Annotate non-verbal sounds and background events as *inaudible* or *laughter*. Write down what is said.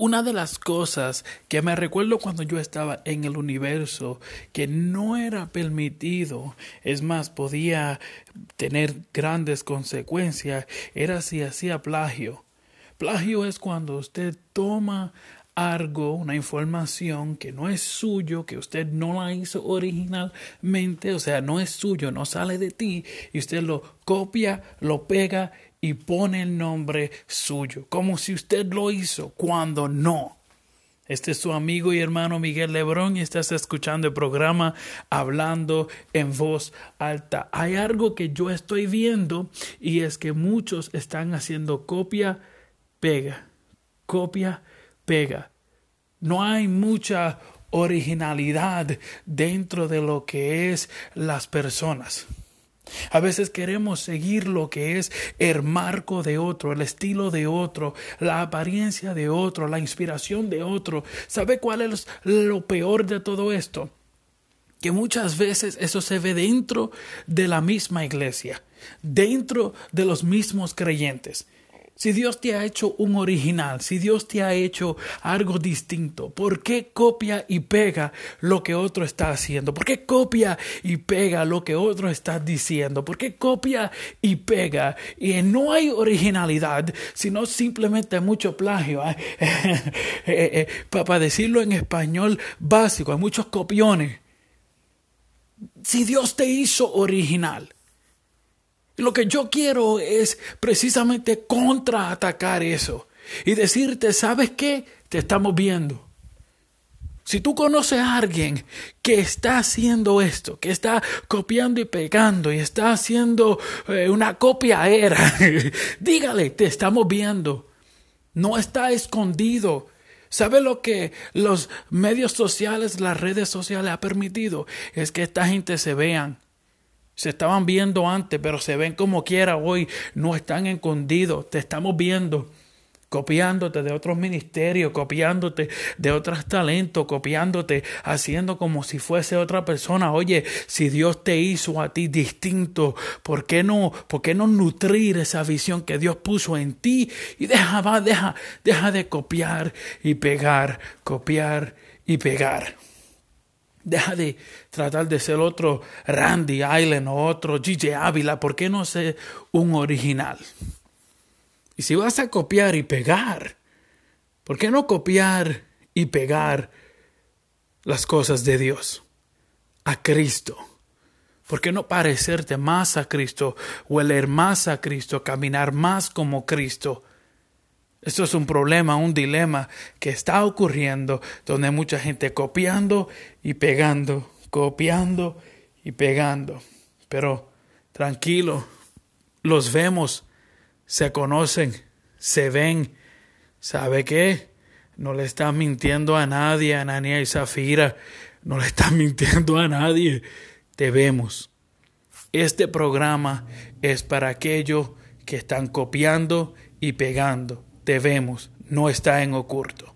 Una de las cosas que me recuerdo cuando yo estaba en el universo que no era permitido, es más, podía tener grandes consecuencias, era si hacía plagio. Plagio es cuando usted toma algo, una información que no es suyo, que usted no la hizo originalmente, o sea, no es suyo, no sale de ti, y usted lo copia, lo pega y pone el nombre suyo, como si usted lo hizo cuando no. Este es su amigo y hermano Miguel Lebrón y estás escuchando el programa Hablando en voz alta. Hay algo que yo estoy viendo y es que muchos están haciendo copia, pega, copia, pega. No hay mucha originalidad dentro de lo que es las personas. A veces queremos seguir lo que es el marco de otro, el estilo de otro, la apariencia de otro, la inspiración de otro. ¿Sabe cuál es lo peor de todo esto? Que muchas veces eso se ve dentro de la misma iglesia, dentro de los mismos creyentes. Si Dios te ha hecho un original, si Dios te ha hecho algo distinto, ¿por qué copia y pega lo que otro está haciendo? ¿Por qué copia y pega lo que otro está diciendo? ¿Por qué copia y pega? Y no hay originalidad, sino simplemente mucho plagio. *laughs* ¿eh? Eh, eh, para decirlo en español básico, hay muchos copiones. Si Dios te hizo original, lo que yo quiero es precisamente contraatacar eso y decirte, ¿sabes qué? Te estamos viendo. Si tú conoces a alguien que está haciendo esto, que está copiando y pegando y está haciendo eh, una copia era, *laughs* dígale, te estamos viendo. No está escondido. ¿Sabe lo que los medios sociales, las redes sociales ha permitido? Es que esta gente se vean se estaban viendo antes, pero se ven como quiera hoy. No están escondidos. Te estamos viendo copiándote de otros ministerios, copiándote de otros talentos, copiándote, haciendo como si fuese otra persona. Oye, si Dios te hizo a ti distinto, ¿por qué no, por qué no nutrir esa visión que Dios puso en ti? Y deja, va, deja, deja de copiar y pegar, copiar y pegar. Deja de tratar de ser otro Randy Island o otro Gigi Ávila. ¿Por qué no ser un original? Y si vas a copiar y pegar, ¿por qué no copiar y pegar las cosas de Dios? A Cristo. ¿Por qué no parecerte más a Cristo, hueler más a Cristo, caminar más como Cristo? Esto es un problema, un dilema que está ocurriendo donde hay mucha gente copiando y pegando, copiando y pegando. Pero tranquilo, los vemos, se conocen, se ven. ¿Sabe qué? No le están mintiendo a nadie, Anania y Zafira. No le están *laughs* mintiendo a nadie. Te vemos. Este programa es para aquellos que están copiando y pegando debemos, no está en oculto.